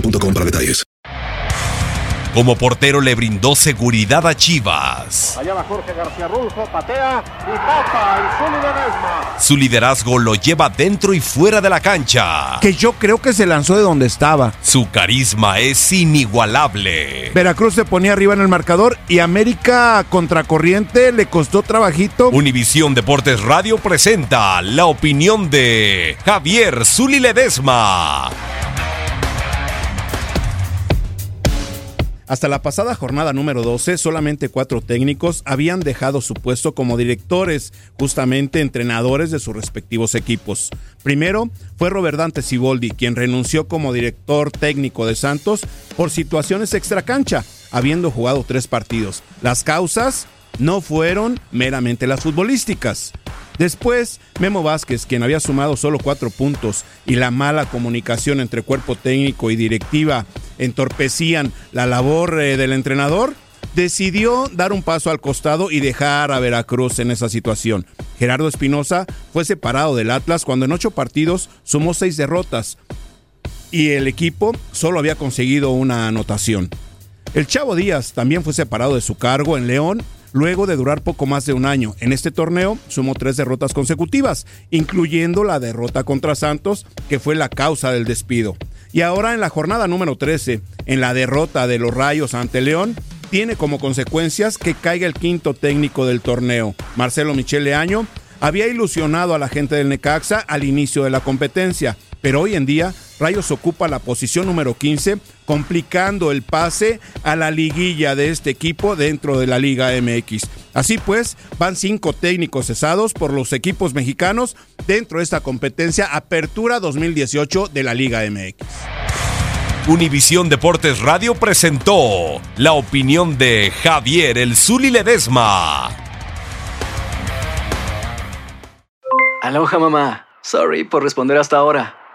boostmobile.com para detalles. Como portero le brindó seguridad a Chivas. Allá va Jorge García Rulfo, patea y tapa el. Su liderazgo lo lleva dentro y fuera de la cancha. Que yo creo que se lanzó de donde estaba. Su carisma es inigualable. Veracruz se ponía arriba en el marcador y América contracorriente le costó trabajito. Univisión Deportes Radio presenta la opinión de Javier Zuli Ledesma. Hasta la pasada jornada número 12, solamente cuatro técnicos habían dejado su puesto como directores, justamente entrenadores de sus respectivos equipos. Primero fue Robert Dante Siboldi, quien renunció como director técnico de Santos por situaciones extracancha, habiendo jugado tres partidos. Las causas no fueron meramente las futbolísticas. Después, Memo Vázquez, quien había sumado solo cuatro puntos y la mala comunicación entre cuerpo técnico y directiva entorpecían la labor eh, del entrenador, decidió dar un paso al costado y dejar a Veracruz en esa situación. Gerardo Espinosa fue separado del Atlas cuando en ocho partidos sumó seis derrotas y el equipo solo había conseguido una anotación. El Chavo Díaz también fue separado de su cargo en León luego de durar poco más de un año. En este torneo sumó tres derrotas consecutivas, incluyendo la derrota contra Santos, que fue la causa del despido. Y ahora en la jornada número 13, en la derrota de los Rayos ante León, tiene como consecuencias que caiga el quinto técnico del torneo. Marcelo Michele Año había ilusionado a la gente del Necaxa al inicio de la competencia, pero hoy en día Rayos ocupa la posición número 15, complicando el pase a la liguilla de este equipo dentro de la Liga MX. Así pues, van cinco técnicos cesados por los equipos mexicanos dentro de esta competencia Apertura 2018 de la Liga MX. Univisión Deportes Radio presentó la opinión de Javier El Zuli Ledesma. Aloha mamá. Sorry por responder hasta ahora.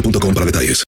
boostmobile.com para detalles.